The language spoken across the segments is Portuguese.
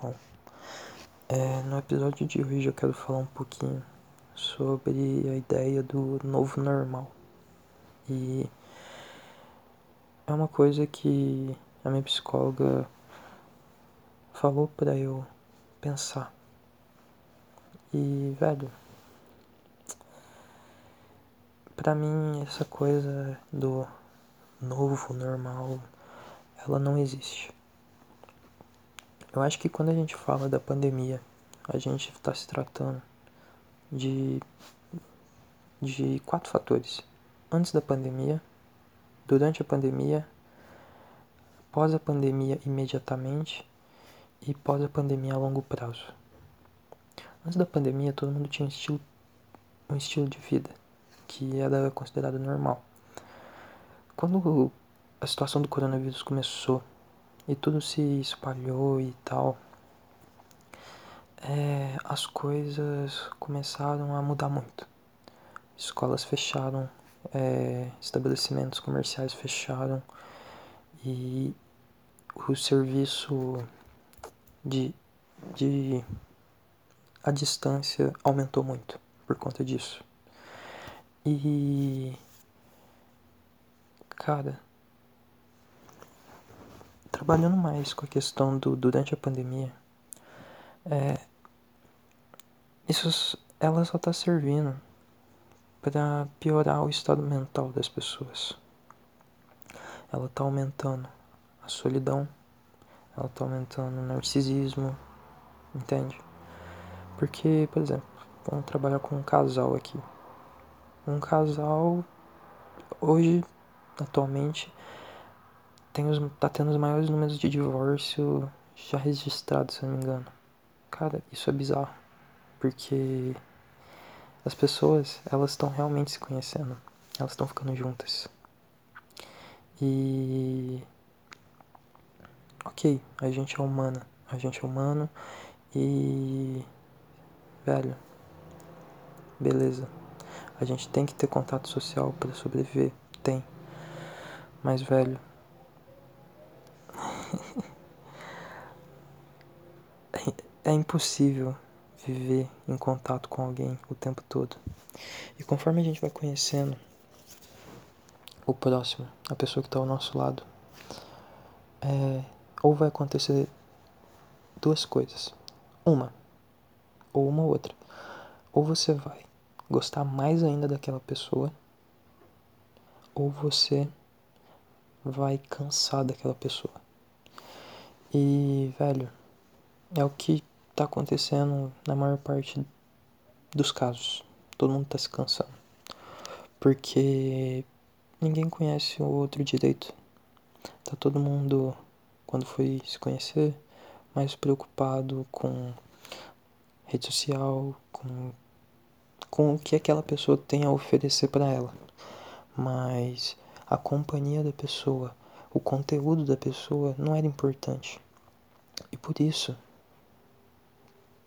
Bom, é, no episódio de hoje eu quero falar um pouquinho sobre a ideia do novo normal. E é uma coisa que a minha psicóloga falou para eu pensar. E, velho, pra mim essa coisa do novo normal, ela não existe. Eu acho que quando a gente fala da pandemia, a gente está se tratando de, de quatro fatores. Antes da pandemia, durante a pandemia, pós a pandemia imediatamente e pós a pandemia a longo prazo. Antes da pandemia, todo mundo tinha um estilo, um estilo de vida que era considerado normal. Quando a situação do coronavírus começou e tudo se espalhou e tal, é, as coisas começaram a mudar muito. Escolas fecharam, é, estabelecimentos comerciais fecharam e o serviço de, de a distância aumentou muito por conta disso. E cara, trabalhando mais com a questão do durante a pandemia, é, isso ela só está servindo para piorar o estado mental das pessoas. Ela está aumentando a solidão, ela está aumentando o narcisismo, entende? Porque, por exemplo, vamos trabalhar com um casal aqui. Um casal hoje, atualmente, tem os, tá tendo os maiores números de divórcio já registrados, se não me engano. Cara, isso é bizarro. Porque as pessoas, elas estão realmente se conhecendo. Elas estão ficando juntas. E. Ok, a gente é humana. A gente é humano. E. Velho. Beleza. A gente tem que ter contato social para sobreviver. Tem. Mas, velho, é impossível viver em contato com alguém o tempo todo. E conforme a gente vai conhecendo o próximo, a pessoa que está ao nosso lado, é, ou vai acontecer duas coisas. Uma, ou uma outra. Ou você vai gostar mais ainda daquela pessoa, ou você vai cansar daquela pessoa. E, velho, é o que tá acontecendo na maior parte dos casos. Todo mundo tá se cansando. Porque ninguém conhece o outro direito. Tá todo mundo, quando foi se conhecer, mais preocupado com rede social, com, com o que aquela pessoa tem a oferecer para ela. Mas a companhia da pessoa, o conteúdo da pessoa não era importante. E por isso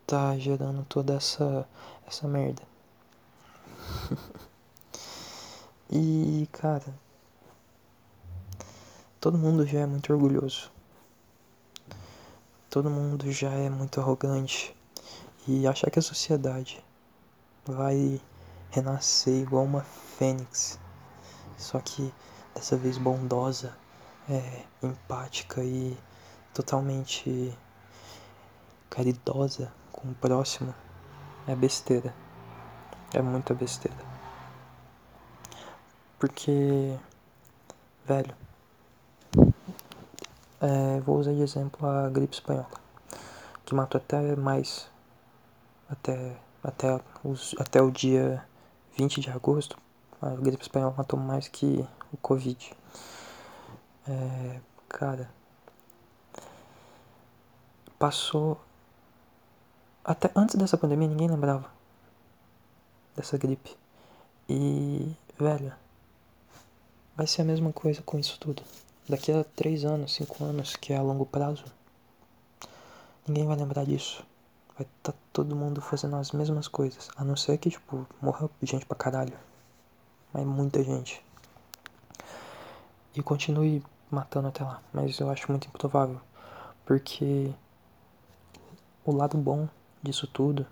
tá gerando toda essa essa merda. e, cara, todo mundo já é muito orgulhoso. Todo mundo já é muito arrogante e achar que a sociedade vai renascer igual uma fênix, só que dessa vez bondosa, é, empática e totalmente caridosa com o próximo é besteira. É muita besteira. Porque, velho, é, vou usar de exemplo a gripe espanhola, que matou até mais, até, até, os, até o dia 20 de agosto, a gripe espanhola matou mais que o Covid. É, cara, passou. Até antes dessa pandemia ninguém lembrava dessa gripe. E, velho, vai ser a mesma coisa com isso tudo. Daqui a 3 anos, 5 anos, que é a longo prazo, ninguém vai lembrar disso. Vai estar tá todo mundo fazendo as mesmas coisas. A não ser que, tipo, morra gente pra caralho. Mas muita gente. E continue matando até lá. Mas eu acho muito improvável. Porque o lado bom disso tudo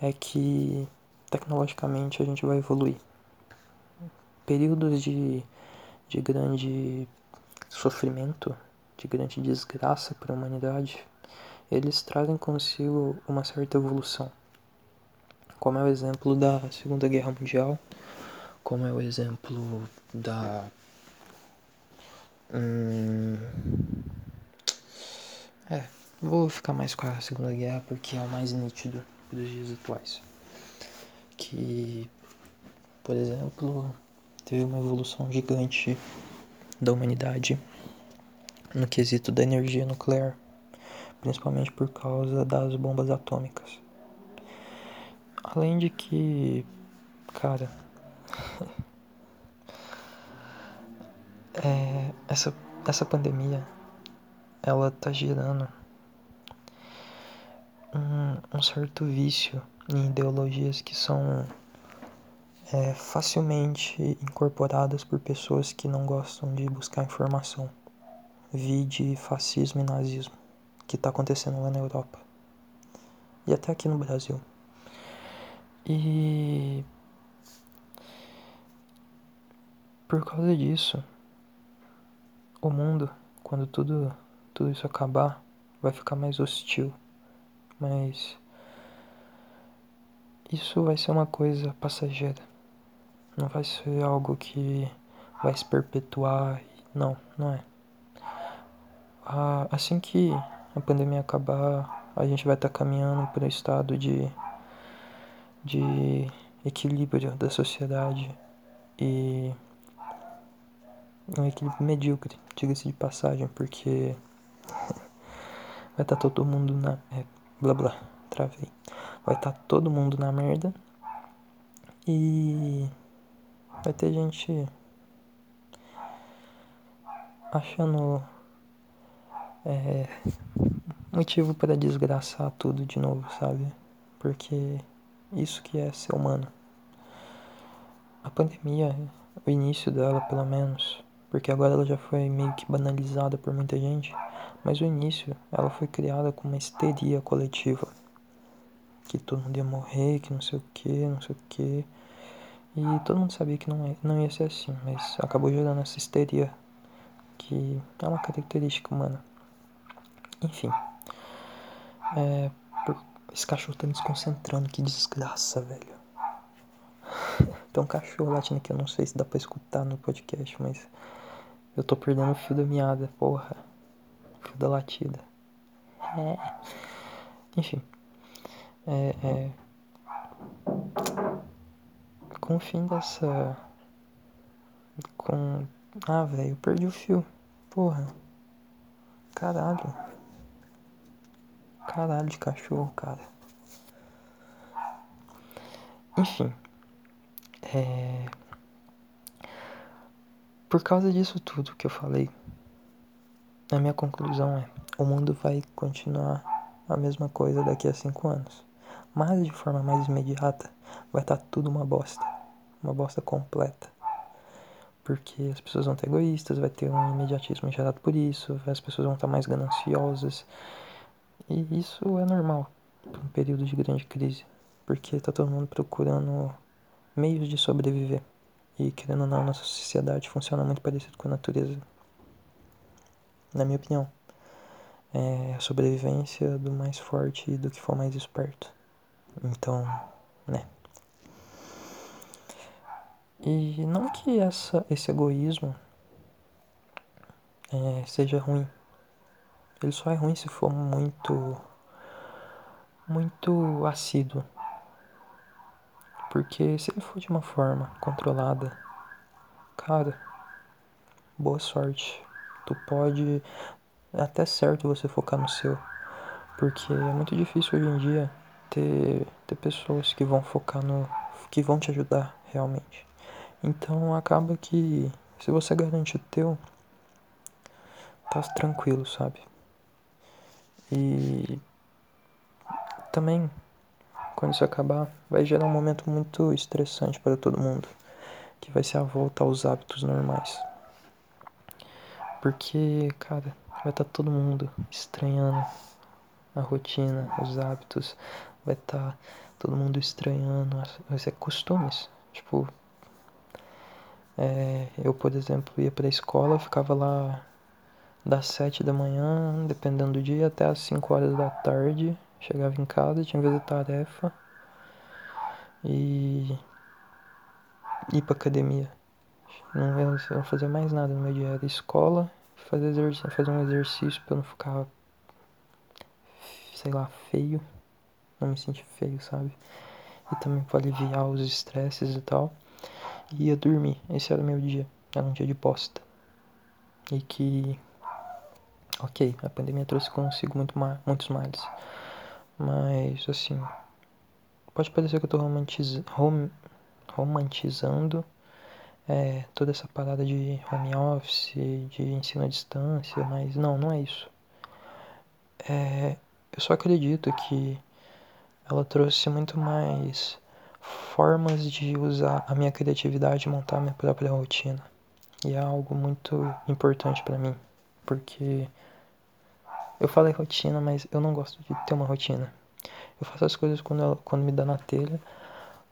é que tecnologicamente a gente vai evoluir. Períodos de, de grande sofrimento, de grande desgraça para a humanidade, eles trazem consigo uma certa evolução. Como é o exemplo da Segunda Guerra Mundial, como é o exemplo da. Hum, é, vou ficar mais com a Segunda Guerra porque é o mais nítido dos dias atuais. Que, por exemplo, teve uma evolução gigante da humanidade no quesito da energia nuclear, principalmente por causa das bombas atômicas. Além de que, cara, é, essa, essa pandemia ela tá gerando um, um certo vício em ideologias que são é, facilmente incorporadas por pessoas que não gostam de buscar informação. Vide fascismo e nazismo, que está acontecendo lá na Europa. E até aqui no Brasil. E por causa disso, o mundo, quando tudo, tudo isso acabar, vai ficar mais hostil. Mas isso vai ser uma coisa passageira. Não vai ser algo que vai se perpetuar. Não, não é. Assim que a pandemia acabar, a gente vai estar caminhando para o estado de, de equilíbrio da sociedade e um equilíbrio medíocre, diga-se de passagem, porque vai estar tá todo mundo na. É, blá blá, travei. Vai estar tá todo mundo na merda e vai ter gente achando é, motivo para desgraçar tudo de novo, sabe? Porque isso que é ser humano. A pandemia, o início dela pelo menos, porque agora ela já foi meio que banalizada por muita gente, mas o início ela foi criada com uma histeria coletiva. Que todo mundo ia morrer, que não sei o que, não sei o que. E todo mundo sabia que não, ia, não ia ser assim, mas acabou gerando essa histeria, que é uma característica humana. Enfim. É, esse cachorro tá me desconcentrando, que desgraça, velho. Tem um cachorro latindo aqui, eu não sei se dá pra escutar no podcast, mas eu tô perdendo o fio da meada, porra. O fio da latida. É. Enfim. É, é. Com o fim dessa. Com. Ah, velho, eu perdi o fio. Porra. Caralho. Caralho de cachorro, cara. Enfim. É. Por causa disso tudo que eu falei, a minha conclusão é: o mundo vai continuar a mesma coisa daqui a cinco anos. Mas de forma mais imediata, vai estar tá tudo uma bosta. Uma bosta completa. Porque as pessoas vão estar egoístas, vai ter um imediatismo gerado por isso, as pessoas vão estar mais gananciosas. E isso é normal para um período de grande crise. Porque está todo mundo procurando meios de sobreviver. E querendo ou não, nossa sociedade funciona muito parecido com a natureza. Na minha opinião. É a sobrevivência do mais forte e do que for mais esperto. Então, né. E não que essa, esse egoísmo é, seja ruim. Ele só é ruim se for muito. muito assíduo. Porque se ele for de uma forma controlada, cara, boa sorte. Tu pode. Até certo você focar no seu. Porque é muito difícil hoje em dia ter, ter pessoas que vão focar no. que vão te ajudar realmente. Então acaba que se você garante o teu, tá tranquilo, sabe? E também quando isso acabar, vai gerar um momento muito estressante para todo mundo, que vai ser a volta aos hábitos normais. Porque, cara, vai estar tá todo mundo estranhando a rotina, os hábitos, vai estar tá todo mundo estranhando, vai ser costumes. Tipo, é, eu, por exemplo, ia pra escola, ficava lá das sete da manhã, dependendo do dia, até as cinco horas da tarde. Chegava em casa, tinha que fazer tarefa e ir pra academia. Não ia, não fazer mais nada no meu dia. Era escola, fazer, fazer um exercício pra eu não ficar, sei lá, feio. Não me sentir feio, sabe? E também pra aliviar os estresses e tal. E ia dormir. Esse era o meu dia. Era um dia de bosta. E que. Ok, a pandemia trouxe consigo muito ma muitos males. Mas, assim. Pode parecer que eu tô romantiz rom romantizando é, toda essa parada de home office, de ensino à distância, mas não, não é isso. É, eu só acredito que ela trouxe muito mais formas de usar a minha criatividade e montar a minha própria rotina. E é algo muito importante para mim, porque eu falei rotina, mas eu não gosto de ter uma rotina. Eu faço as coisas quando, ela, quando me dá na telha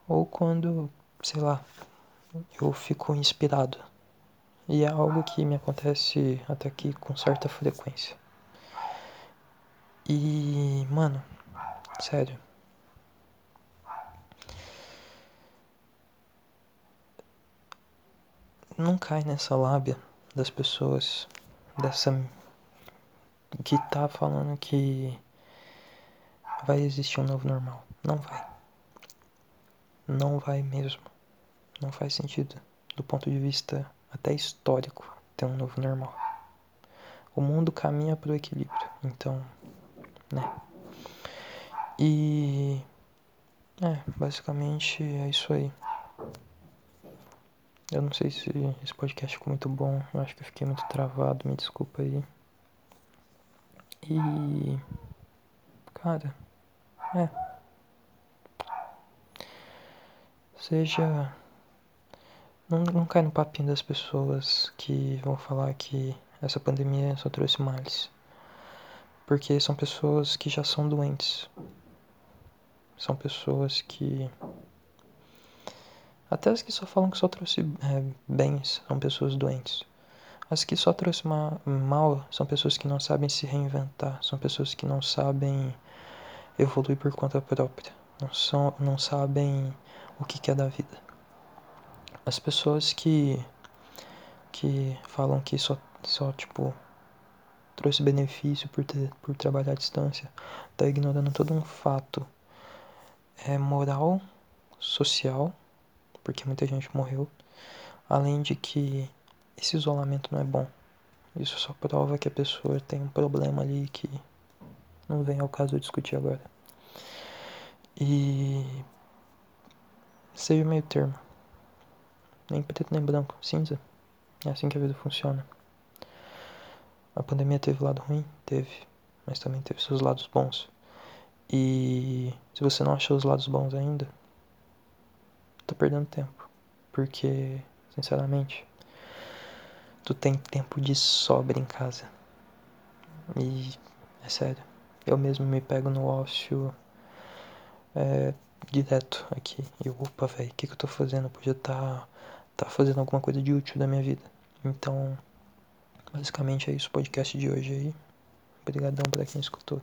ou quando, sei lá, eu fico inspirado. E é algo que me acontece até aqui com certa frequência. E, mano, sério. Não cai nessa lábia das pessoas, dessa. Que tá falando que vai existir um novo normal. Não vai. Não vai mesmo. Não faz sentido, do ponto de vista até histórico, ter um novo normal. O mundo caminha para o equilíbrio, então, né? E é, basicamente é isso aí. Eu não sei se esse podcast ficou muito bom, eu acho que eu fiquei muito travado, me desculpa aí. E cara, é. Seja não, não cai no papinho das pessoas que vão falar que essa pandemia só trouxe males. Porque são pessoas que já são doentes. São pessoas que. Até as que só falam que só trouxe é, bens são pessoas doentes. As que só trouxe ma mal são pessoas que não sabem se reinventar. São pessoas que não sabem evoluir por conta própria. Não, são, não sabem o que é da vida. As pessoas que que falam que só só tipo trouxe benefício por ter, por trabalhar à distância, tá ignorando todo um fato é moral, social, porque muita gente morreu, além de que esse isolamento não é bom. Isso só prova que a pessoa tem um problema ali que não vem ao caso discutir agora. E seja meio termo nem preto nem branco, cinza. É assim que a vida funciona. A pandemia teve lado ruim? Teve. Mas também teve seus lados bons. E se você não achou os lados bons ainda, tá perdendo tempo. Porque, sinceramente, tu tem tempo de sobra em casa. E é sério. Eu mesmo me pego no ócio é, direto aqui. E opa, velho, o que, que eu tô fazendo? Eu podia estar. Tá tá fazendo alguma coisa de útil da minha vida. Então, basicamente é isso o podcast de hoje aí. Obrigadão para quem escutou.